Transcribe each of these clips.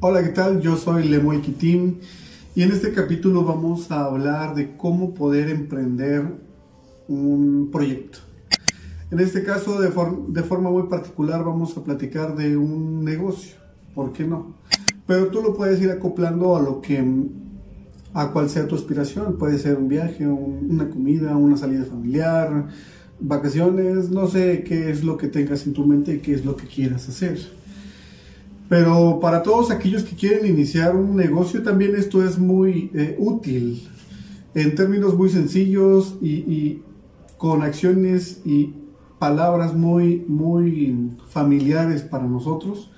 Hola, ¿qué tal? Yo soy Lemuel Kitim y en este capítulo vamos a hablar de cómo poder emprender un proyecto. En este caso, de, forma muy particular, vamos a platicar de un negocio. ¿Por qué no? Pero tú lo puedes ir acoplando a lo que, a cual sea tu aspiración. Puede ser un viaje, una comida, una salida familiar, vacaciones, no sé qué es lo que tengas en tu mente y qué es lo que quieras hacer. Pero para todos aquellos que quieren iniciar un negocio también esto es muy eh, útil en términos muy sencillos y, con acciones y palabras muy, muy familiares para nosotros.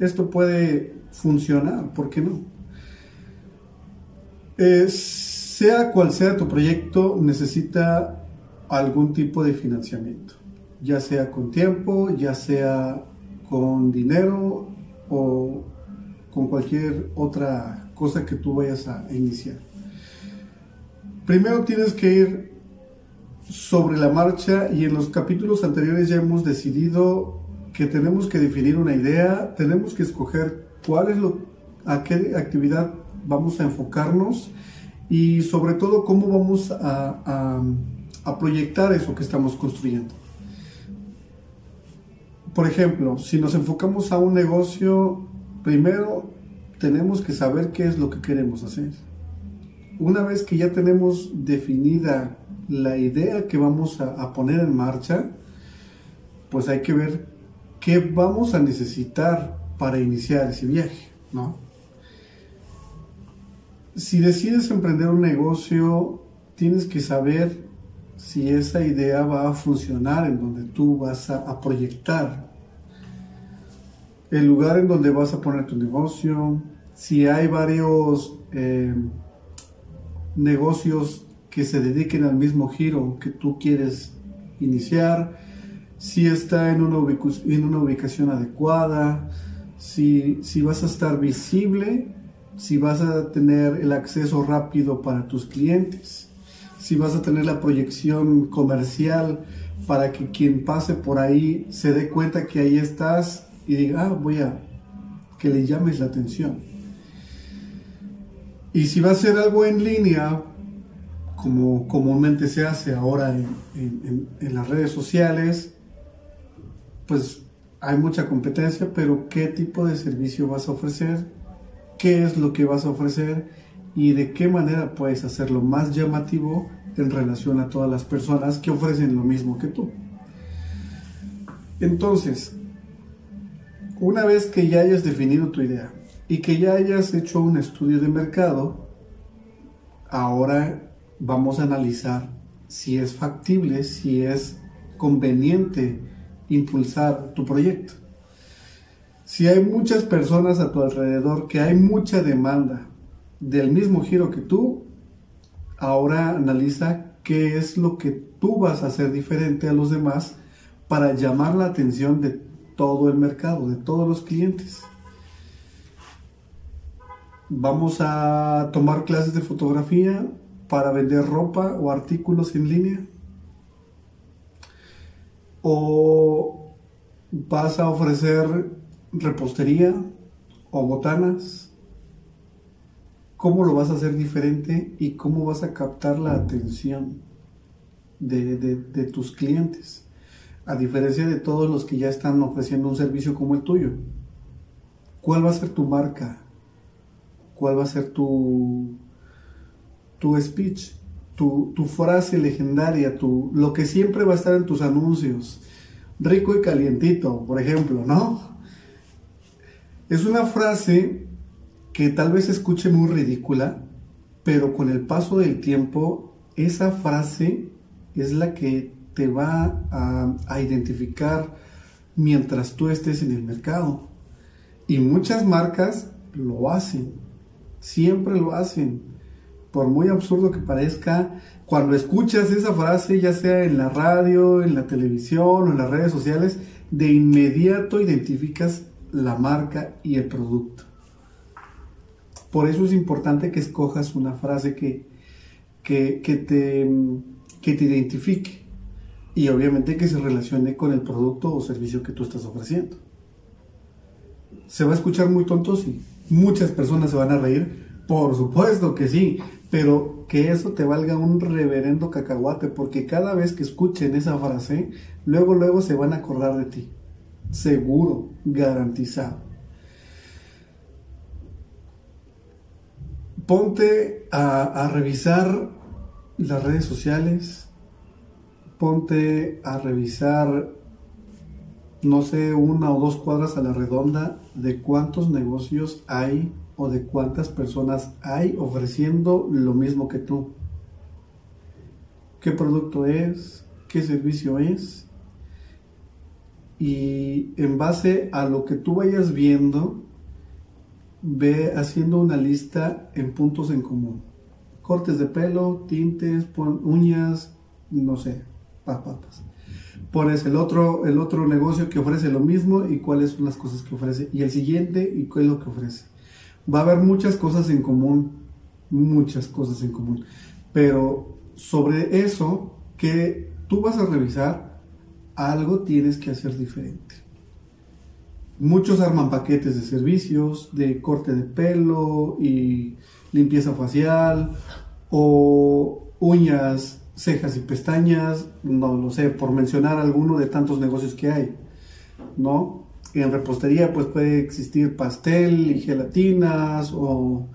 Esto puede funcionar, ¿por qué no? Eh, sea cual sea tu proyecto, necesita algún tipo de financiamiento, ya sea con tiempo, ya sea con dinero o con cualquier otra cosa que tú vayas a iniciar. Primero tienes que ir sobre la marcha y en los capítulos anteriores ya hemos decidido que tenemos que definir una idea, tenemos que escoger cuál es lo, a qué actividad vamos a enfocarnos y sobre todo cómo vamos a, a proyectar eso que estamos construyendo. Por ejemplo, si nos enfocamos a un negocio, primero tenemos que saber qué es lo que queremos hacer. Una vez que ya tenemos definida la idea que vamos a, poner en marcha, pues hay que ver qué vamos a necesitar para iniciar ese viaje, ¿no? Si decides emprender un negocio, tienes que saber si esa idea va a funcionar en donde tú vas a, proyectar el lugar en donde vas a poner tu negocio, si hay varios eh, negocios que se dediquen al mismo giro que tú quieres iniciar, si está en una, ubicación adecuada, si vas a estar visible, si vas a tener el acceso rápido para tus clientes si vas a tener la proyección comercial para que quien pase por ahí se dé cuenta que ahí estás y diga, ah, voy a que le llames la atención. Y si va a ser algo en línea, como comúnmente se hace ahora en, en las redes sociales, pues hay mucha competencia, pero ¿qué tipo de servicio vas a ofrecer? ¿Qué es lo que vas a ofrecer? y de qué manera puedes hacerlo más llamativo en relación a todas las personas que ofrecen lo mismo que tú. Entonces, una vez que ya hayas definido tu idea y que ya hayas hecho un estudio de mercado, ahora vamos a analizar si es factible, si es conveniente impulsar tu proyecto. Si hay muchas personas a tu alrededor, que hay mucha demanda del mismo giro que tú, ahora analiza qué es lo que tú vas a hacer diferente a los demás para llamar la atención de todo el mercado, de todos los clientes. Vamos a tomar clases de fotografía para vender ropa o artículos en línea. O vas a ofrecer repostería o botanas cómo lo vas a hacer diferente y cómo vas a captar la atención de, tus clientes, a diferencia de todos los que ya están ofreciendo un servicio como el tuyo. ¿Cuál va a ser tu marca? ¿Cuál va a ser tu, tu speech? Tu, frase legendaria, tu, lo que siempre va a estar en tus anuncios. Rico y calientito, por ejemplo, ¿no? Es una frase que tal vez escuche muy ridícula, pero con el paso del tiempo, esa frase es la que te va a, identificar mientras tú estés en el mercado. Y muchas marcas lo hacen, siempre lo hacen. Por muy absurdo que parezca, cuando escuchas esa frase, ya sea en la radio, en la televisión o en las redes sociales, de inmediato identificas la marca y el producto. Por eso es importante que escojas una frase que, que, te, que te identifique y obviamente que se relacione con el producto o servicio que tú estás ofreciendo. ¿Se va a escuchar muy tonto? Sí, Muchas personas se van a reír, por supuesto que sí, pero que eso te valga un reverendo cacahuate, porque cada vez que escuchen esa frase, luego, luego se van a acordar de ti. Seguro, garantizado. Ponte a, a revisar las redes sociales, ponte a revisar, no sé, una o dos cuadras a la redonda de cuántos negocios hay o de cuántas personas hay ofreciendo lo mismo que tú. ¿Qué producto es? ¿Qué servicio es? Y en base a lo que tú vayas viendo, ve haciendo una lista en puntos en común. Cortes de pelo, tintes, uñas, no sé, papas. Pones el otro, el otro negocio que ofrece lo mismo y cuáles son las cosas que ofrece. Y el siguiente y qué es lo que ofrece va a haber muchas cosas en común, muchas cosas en común. Pero sobre eso que tú vas a revisar, algo tienes que hacer diferente. Muchos arman paquetes de servicios, de corte de pelo y limpieza facial o uñas, cejas y pestañas, no lo sé, por mencionar alguno de tantos negocios que hay, ¿no? en repostería pues puede existir pastel y gelatinas o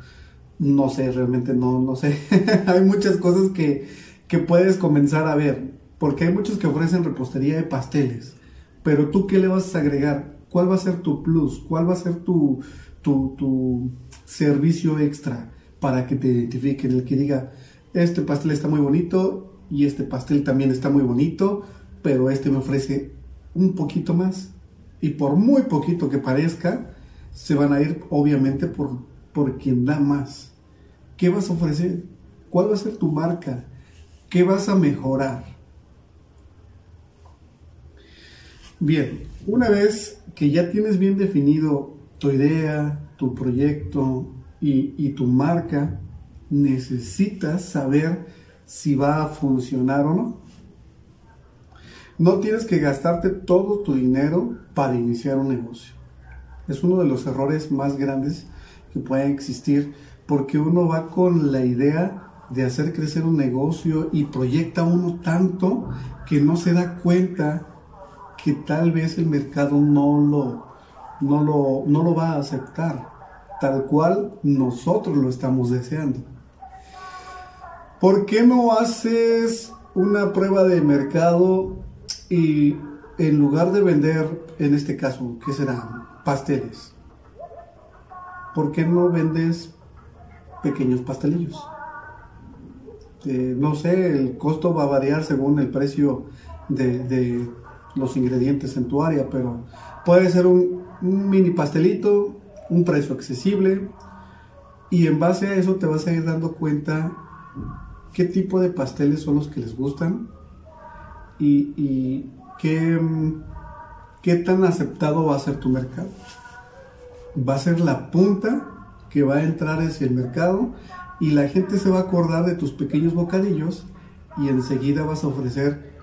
no sé, realmente no, no sé. hay muchas cosas que, que puedes comenzar a ver, porque hay muchos que ofrecen repostería de pasteles, pero tú qué le vas a agregar? ¿Cuál va a ser tu plus? ¿Cuál va a ser tu, tu, tu servicio extra para que te identifiquen? El que diga, este pastel está muy bonito y este pastel también está muy bonito, pero este me ofrece un poquito más y por muy poquito que parezca, se van a ir obviamente por, por quien da más. ¿Qué vas a ofrecer? ¿Cuál va a ser tu marca? ¿Qué vas a mejorar? Bien, una vez que ya tienes bien definido tu idea, tu proyecto y, y tu marca, necesitas saber si va a funcionar o no. No tienes que gastarte todo tu dinero para iniciar un negocio. Es uno de los errores más grandes que pueden existir porque uno va con la idea de hacer crecer un negocio y proyecta uno tanto que no se da cuenta que tal vez el mercado no lo, no lo, no lo va a aceptar tal cual nosotros lo estamos deseando. ¿Por qué no haces una prueba de mercado y en lugar de vender, en este caso, ¿qué serán? Pasteles. ¿Por qué no vendes pequeños pastelillos? Eh, no sé, el costo va a variar según el precio de, los ingredientes en tu área, pero puede ser un, un mini pastelito, un precio accesible, y en base a eso te vas a ir dando cuenta qué tipo de pasteles son los que les gustan y, qué, qué tan aceptado va a ser tu mercado. Va a ser la punta que va a entrar hacia el mercado y la gente se va a acordar de tus pequeños bocadillos y enseguida vas a ofrecer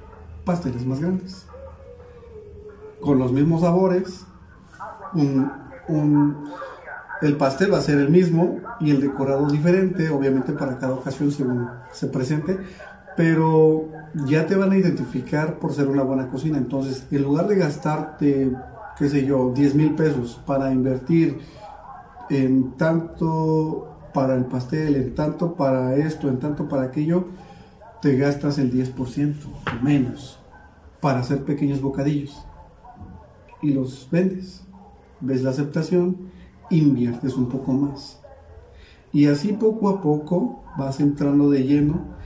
pasteles más grandes. Con los mismos sabores, el pastel va a ser el mismo y el decorado diferente, obviamente para cada ocasión según se presente, pero ya te van a identificar por ser una buena cocina. Entonces, en lugar de gastarte, qué sé yo, 10 mil pesos para invertir en tanto para el pastel, en tanto para esto, en tanto para aquello, te gastas el 10% menos para hacer pequeños bocadillos y los vendes. Ves la aceptación, inviertes un poco más. Y así poco a poco vas entrando de lleno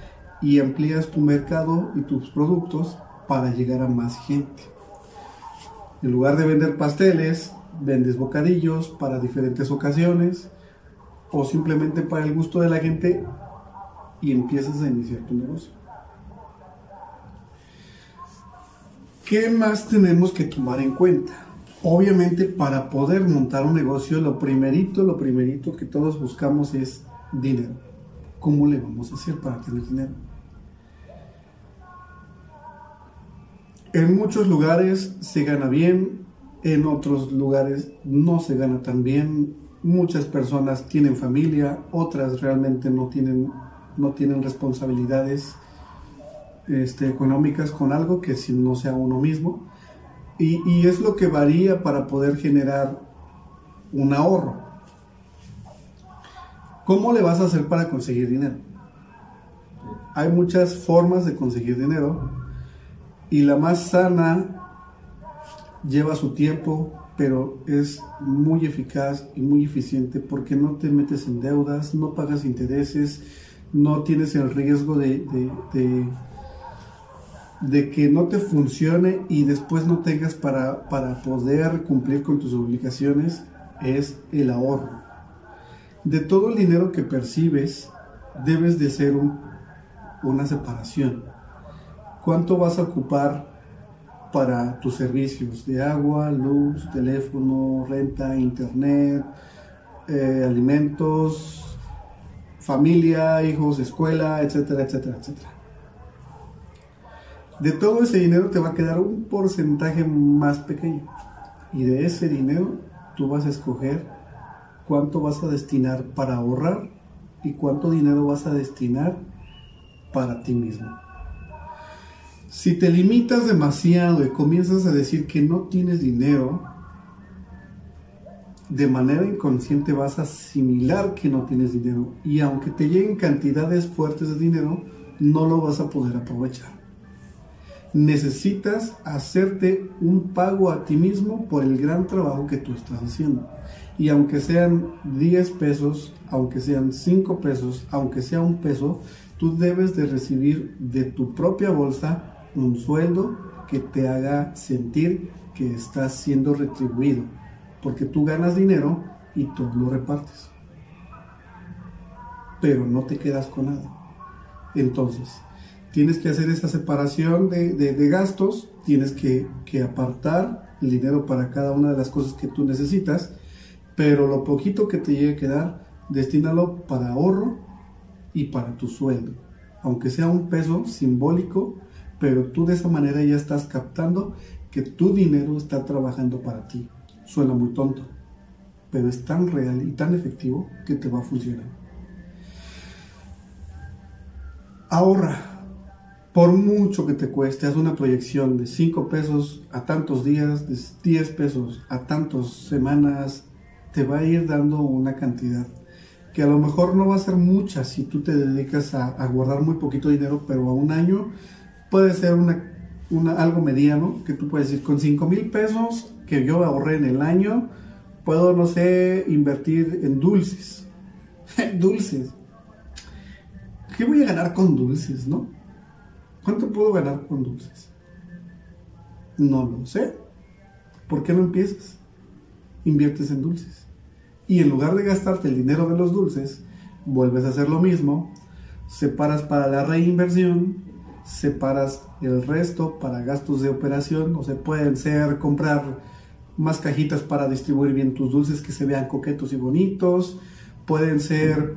y amplías tu mercado y tus productos para llegar a más gente. En lugar de vender pasteles, vendes bocadillos para diferentes ocasiones o simplemente para el gusto de la gente y empiezas a iniciar tu negocio. ¿Qué más tenemos que tomar en cuenta? Obviamente para poder montar un negocio, lo primerito, lo primerito que todos buscamos es dinero. ¿Cómo le vamos a hacer para tener dinero? En muchos lugares se gana bien, en otros lugares no se gana tan bien Muchas personas tienen familia, otras realmente no tienen, no tienen responsabilidades este, económicas con algo que si no sea uno mismo. Y, es lo que varía para poder generar un ahorro. ¿Cómo le vas a hacer para conseguir dinero? Hay muchas formas de conseguir dinero y la más sana lleva su tiempo, pero es muy eficaz y muy eficiente porque no te metes en deudas, no pagas intereses, no tienes el riesgo de, que no te funcione y después no tengas para, para poder cumplir con tus obligaciones, es el ahorro. De todo el dinero que percibes, debes de hacer una separación. ¿Cuánto vas a ocupar para tus servicios de agua, luz, teléfono, renta, internet, eh, alimentos, familia, hijos, escuela, etcétera, etcétera, etcétera. De todo ese dinero te va a quedar un porcentaje más pequeño. Y de ese dinero tú vas a escoger cuánto vas a destinar para ahorrar y cuánto dinero vas a destinar para ti mismo. Si te limitas demasiado y comienzas a decir que no tienes dinero, de manera inconsciente vas a asimilar que no tienes dinero y aunque te lleguen cantidades fuertes de dinero, no lo vas a poder aprovechar. Necesitas hacerte un pago a ti mismo por el gran trabajo que tú estás haciendo. Y aunque sean 10 pesos, aunque sean 5 pesos, aunque sea un peso, tú debes de recibir de tu propia bolsa un sueldo que te haga sentir que estás siendo retribuido, porque tú ganas dinero y tú lo repartes, pero no te quedas con nada. Entonces, tienes que hacer esa separación de, gastos, tienes que, que apartar el dinero para cada una de las cosas que tú necesitas, pero lo poquito que te llegue a quedar, destínalo para ahorro y para tu sueldo. Aunque sea un peso simbólico, pero tú de esa manera ya estás captando que tu dinero está trabajando para ti. Suena muy tonto, pero es tan real y tan efectivo que te va a funcionar. Ahorra. Por mucho que te cueste, haz una proyección de 5 pesos a tantos días, de 10 pesos a tantas semanas, te va a ir dando una cantidad que a lo mejor no va a ser mucha si tú te dedicas a, guardar muy poquito dinero, pero a un año puede ser una, algo mediano, que tú puedes decir, con 5 mil pesos que yo ahorré en el año, puedo, no sé, invertir en dulces. dulces. ¿Qué voy a ganar con dulces, no? ¿Cuánto puedo ganar con dulces? No lo sé. ¿Por qué no empiezas? Inviertes en dulces. Y en lugar de gastarte el dinero de los dulces, vuelves a hacer lo mismo, separas para la reinversión separas el resto para gastos de operación, o se pueden ser comprar más cajitas para distribuir bien tus dulces que se vean coquetos y bonitos, pueden ser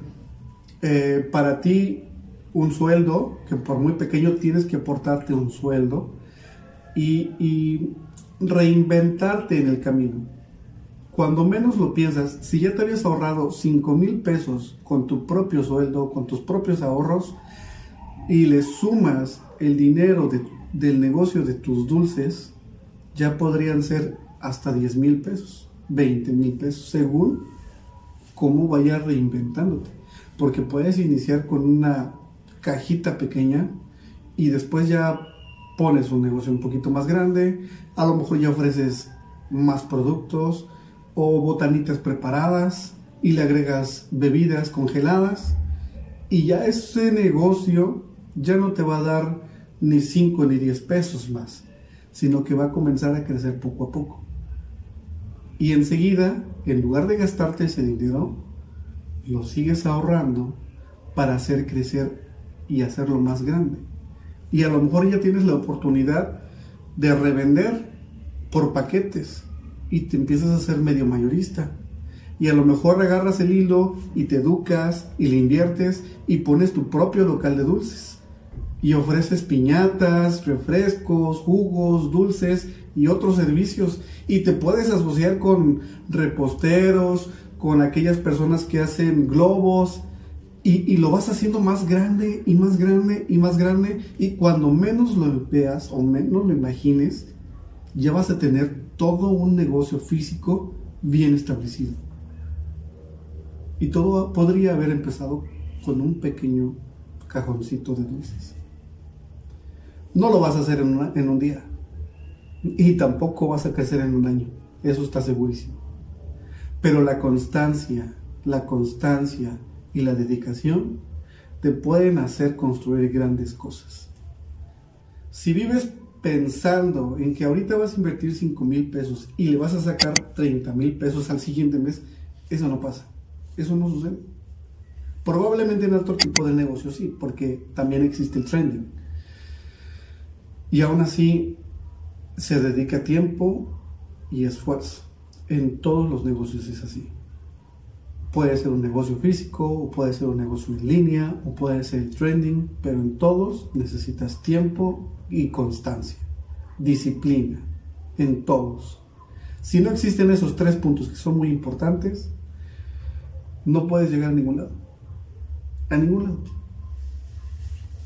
eh, para ti un sueldo, que por muy pequeño tienes que aportarte un sueldo y, reinventarte en el camino. Cuando menos lo piensas, si ya te habías ahorrado 5 mil pesos con tu propio sueldo, con tus propios ahorros, y le sumas el dinero del negocio de tus dulces, ya podrían ser hasta 10 mil pesos, 20 mil pesos, según cómo vayas reinventándote. Porque puedes iniciar con una cajita pequeña y después ya pones un negocio un poquito más grande, a lo mejor ya ofreces más productos o botanitas preparadas y le agregas bebidas congeladas y ya ese negocio ya no te va a dar ni 5 ni 10 pesos más, sino que va a comenzar a crecer poco a poco. Y enseguida, en lugar de gastarte ese dinero, lo sigues ahorrando para hacer crecer y hacerlo más grande. Y a lo mejor ya tienes la oportunidad de revender por paquetes y te empiezas a ser medio mayorista. Y a lo mejor agarras el hilo y te educas y le inviertes y pones tu propio local de dulces y ofreces piñatas, refrescos, jugos, dulces y otros servicios y te puedes asociar con reposteros, con aquellas personas que hacen globos y, lo vas haciendo más grande y más grande y más grande y cuando menos lo veas o menos lo imagines, ya vas a tener todo un negocio físico bien establecido. Y todo podría haber empezado con un pequeño cajoncito de dulces. No lo vas a hacer en, en un día. Y tampoco vas a crecer en un año. Eso está segurísimo. Pero la constancia, la constancia y la dedicación te pueden hacer construir grandes cosas. Si vives pensando en que ahorita vas a invertir 5 mil pesos y le vas a sacar 30 mil pesos al siguiente mes, eso no pasa. Eso no sucede. Probablemente en otro tipo de negocio sí, porque también existe el trending. Y aún así se dedica tiempo y esfuerzo. En todos los negocios es así. Puede ser un negocio físico, o puede ser un negocio en línea, o puede ser el trending, pero en todos necesitas tiempo y constancia, disciplina, en todos. Si no existen esos tres puntos que son muy importantes, no puedes llegar a ningún lado. A ningún lado.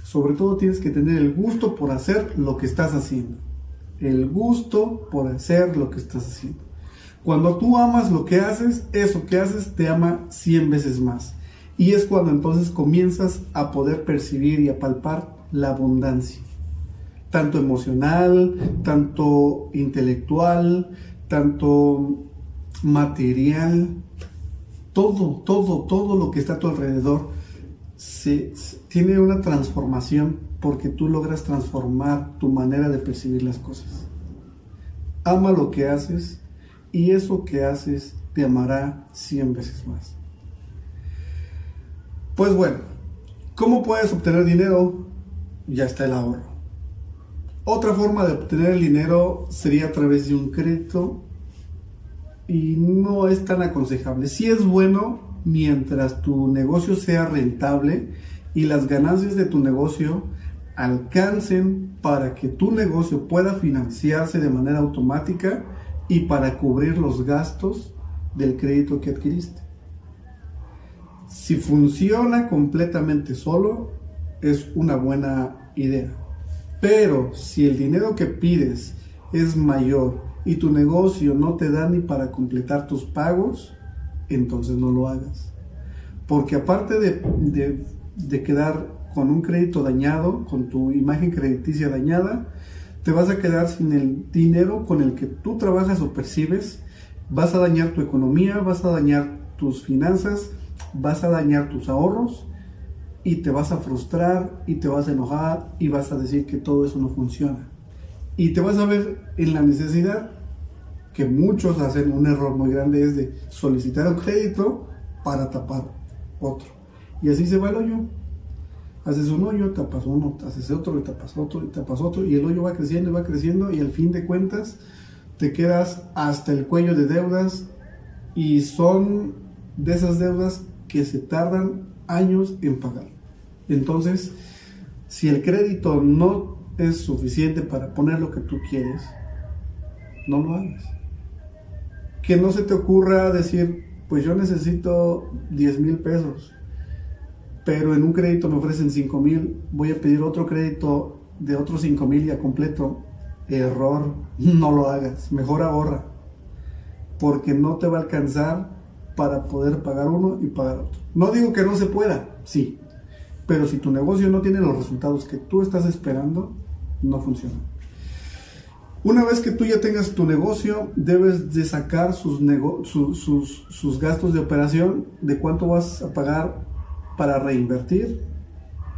Sobre todo tienes que tener el gusto por hacer lo que estás haciendo. El gusto por hacer lo que estás haciendo. Cuando tú amas lo que haces, eso que haces te ama 100 veces más. Y es cuando entonces comienzas a poder percibir y a palpar la abundancia. Tanto emocional, tanto intelectual, tanto material, todo, todo, todo lo que está a tu alrededor se, tiene una transformación porque tú logras transformar tu manera de percibir las cosas. Ama lo que haces y eso que haces te amará cien veces más. Pues bueno, ¿cómo puedes obtener dinero? Ya está el ahorro. Otra forma de obtener el dinero sería a través de un crédito y no es tan aconsejable. Si es bueno mientras tu negocio sea rentable y las ganancias de tu negocio alcancen para que tu negocio pueda financiarse de manera automática y para cubrir los gastos del crédito que adquiriste. Si funciona completamente solo, es una buena idea. Pero si el dinero que pides es mayor y tu negocio no te da ni para completar tus pagos, entonces no lo hagas. Porque aparte de, de, quedar con un crédito dañado, con tu imagen crediticia dañada, te vas a quedar sin el dinero con el que tú trabajas o percibes, vas a dañar tu economía, vas a dañar tus finanzas, vas a dañar tus ahorros y te vas a frustrar y te vas a enojar y vas a decir que todo eso no funciona. Y te vas a ver en la necesidad que muchos hacen un error muy grande es de solicitar un crédito para tapar otro. Y así se va el hoyo. Haces un hoyo, tapas uno, haces otro y tapas otro y tapas otro y el hoyo va creciendo y va creciendo y al fin de cuentas te quedas hasta el cuello de deudas y son de esas deudas que se tardan años en pagar. Entonces, si el crédito no es suficiente para poner lo que tú quieres, no lo hagas que no se te ocurra decir, pues yo necesito 10 mil pesos, pero en un crédito me ofrecen 5 mil, voy a pedir otro crédito de otros 5 mil ya completo. Error, no lo hagas, mejor ahorra, porque no te va a alcanzar para poder pagar uno y pagar otro. No digo que no se pueda, sí, pero si tu negocio no tiene los resultados que tú estás esperando, no funciona. Una vez que tú ya tengas tu negocio, debes de sacar sus, sus, gastos de operación, de cuánto vas a pagar para reinvertir,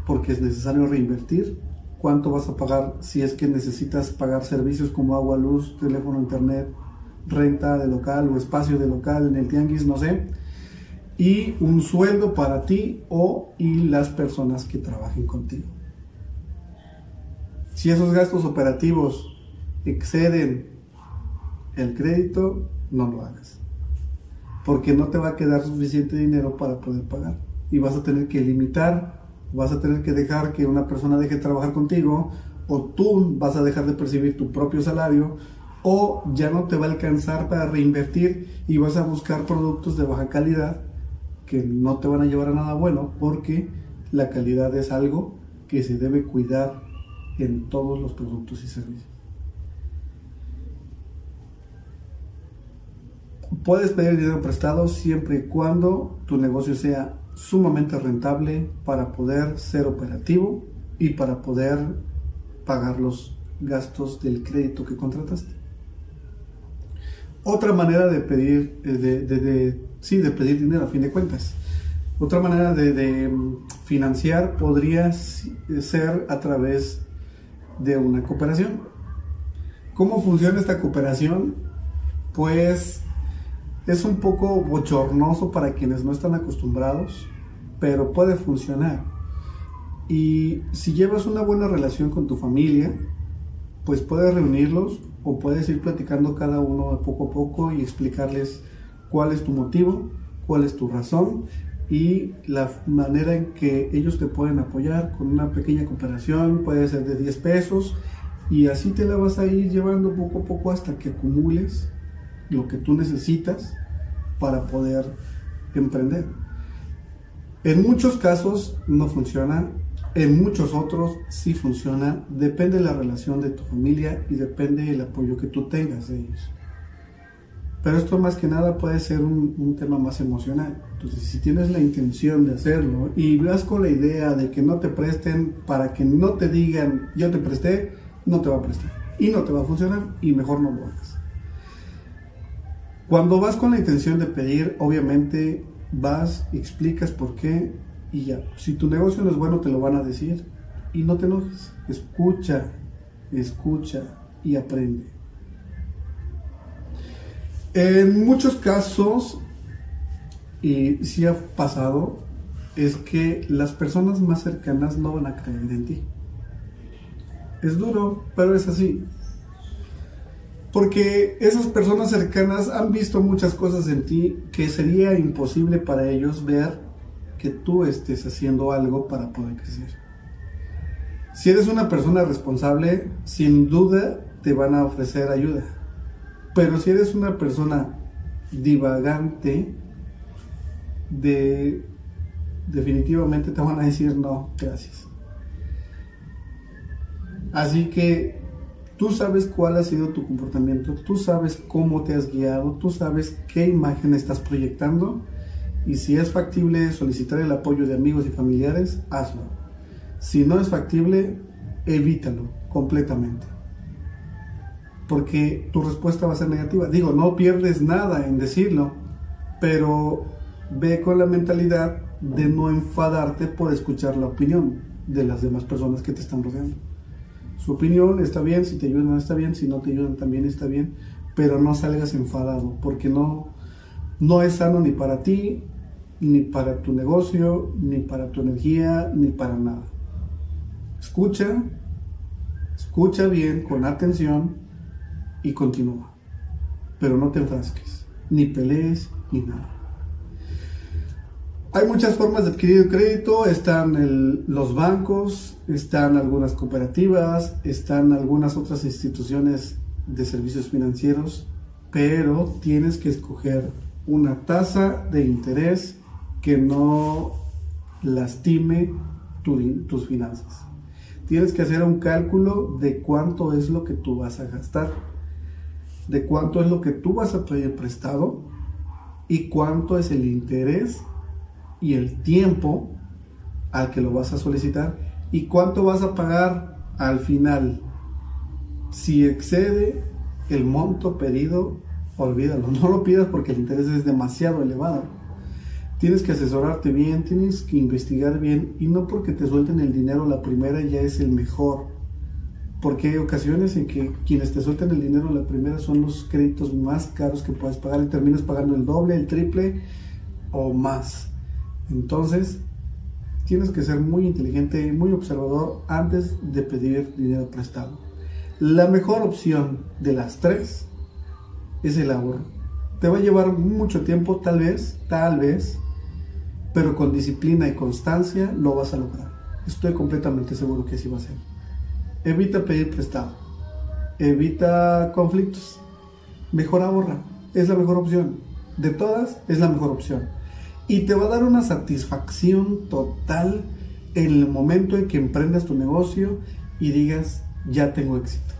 porque es necesario reinvertir, cuánto vas a pagar si es que necesitas pagar servicios como agua, luz, teléfono, internet, renta de local o espacio de local en el tianguis, no sé, y un sueldo para ti o y las personas que trabajen contigo. Si esos gastos operativos exceden el crédito, no lo hagas. Porque no te va a quedar suficiente dinero para poder pagar. Y vas a tener que limitar, vas a tener que dejar que una persona deje de trabajar contigo, o tú vas a dejar de percibir tu propio salario, o ya no te va a alcanzar para reinvertir y vas a buscar productos de baja calidad que no te van a llevar a nada bueno porque la calidad es algo que se debe cuidar en todos los productos y servicios. Puedes pedir dinero prestado siempre y cuando tu negocio sea sumamente rentable para poder ser operativo y para poder pagar los gastos del crédito que contrataste. Otra manera de pedir, eh, de, sí, de pedir dinero a fin de cuentas. Otra manera de, mm, financiar podría ser a través de una cooperación. ¿Cómo funciona esta cooperación? Pues es un poco bochornoso para quienes no están acostumbrados, pero puede funcionar. Y si llevas una buena relación con tu familia, pues puedes reunirlos o puedes ir platicando cada uno poco a poco y explicarles cuál es tu motivo, cuál es tu razón y la manera en que ellos te pueden apoyar con una pequeña cooperación, puede ser de 10 pesos y así te la vas a ir llevando poco a poco hasta que acumules lo que tú necesitas para poder emprender. En muchos casos no funciona, en muchos otros sí funciona, depende de la relación de tu familia y depende del apoyo que tú tengas de ellos. Pero esto más que nada puede ser un, tema más emocional. Entonces, si tienes la intención de hacerlo y vas con la idea de que no te presten para que no te digan yo te presté, no te va a prestar. Y no te va a funcionar y mejor no lo hagas. Cuando vas con la intención de pedir, obviamente vas, explicas por qué y ya. Si tu negocio no es bueno, te lo van a decir y no te enojes. Escucha, escucha y aprende. En muchos casos, y si ha pasado, es que las personas más cercanas no van a creer en ti. Es duro, pero es así. Porque esas personas cercanas han visto muchas cosas en ti que sería imposible para ellos ver que tú estés haciendo algo para poder crecer. Si eres una persona responsable, sin duda te van a ofrecer ayuda. Pero si eres una persona divagante, de, definitivamente te van a decir no, gracias. Así que Tú sabes cuál ha sido tu comportamiento, tú sabes cómo te has guiado, tú sabes qué imagen estás proyectando y si es factible solicitar el apoyo de amigos y familiares, hazlo. Si no es factible, evítalo completamente. Porque tu respuesta va a ser negativa. Digo, no pierdes nada en decirlo, pero ve con la mentalidad de no enfadarte por escuchar la opinión de las demás personas que te están rodeando. Su opinión está bien, si te ayudan está bien, si no te ayudan también está bien, pero no salgas enfadado, porque no, no es sano ni para ti, ni para tu negocio, ni para tu energía, ni para nada. Escucha, escucha bien, con atención y continúa. Pero no te enfrasques, ni pelees, ni nada. Hay muchas formas de adquirir crédito, están los bancos, están algunas cooperativas, están algunas otras instituciones de servicios financieros, pero tienes que escoger una tasa de interés que no lastime tus finanzas. Tienes que hacer un cálculo de cuánto es lo que tú vas a gastar, de cuánto es lo que tú vas a pedir prestado y cuánto es el interés y el tiempo al que lo vas a solicitar y cuánto vas a pagar al final. Si excede el monto pedido, olvídalo, no lo pidas porque el interés es demasiado elevado. Tienes que asesorarte bien, tienes que investigar bien y no porque te suelten el dinero la primera ya es el mejor. Porque hay ocasiones en que quienes te sueltan el dinero la primera son los créditos más caros que puedes pagar y terminas pagando el doble, el triple o más. Entonces, tienes que ser muy inteligente y muy observador antes de pedir dinero prestado. La mejor opción de las tres es el ahorro. Te va a llevar mucho tiempo, tal vez, tal vez, pero con disciplina y constancia lo vas a lograr. Estoy completamente seguro que así va a ser. Evita pedir prestado. evita conflictos. Mejor ahorra, es la mejor opción. De todas, es la mejor opción. Y te va a dar una satisfacción total en el momento en que emprendas tu negocio y digas, ya tengo éxito.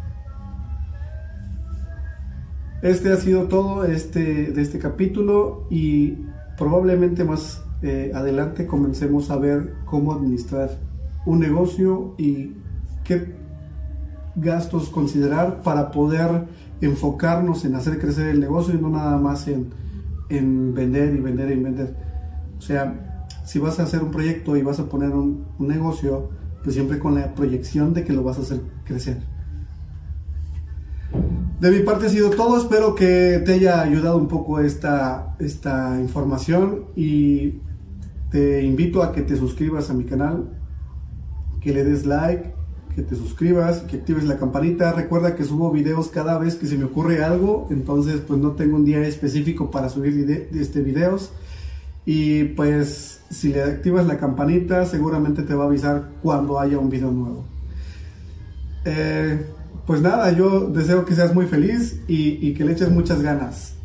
Este ha sido todo este, de este capítulo y probablemente más eh, adelante comencemos a ver cómo administrar un negocio y qué gastos considerar para poder enfocarnos en hacer crecer el negocio y no nada más en, vender y vender y vender. O sea, si vas a hacer un proyecto y vas a poner un, negocio, pues siempre con la proyección de que lo vas a hacer crecer. De mi parte ha sido todo, espero que te haya ayudado un poco esta, esta información y te invito a que te suscribas a mi canal, que le des like, que te suscribas, que actives la campanita. Recuerda que subo videos cada vez que se me ocurre algo, entonces pues no tengo un día específico para subir este videos. Y pues si le activas la campanita seguramente te va a avisar cuando haya un video nuevo. Eh, pues nada, yo deseo que seas muy feliz y, y que le eches muchas ganas.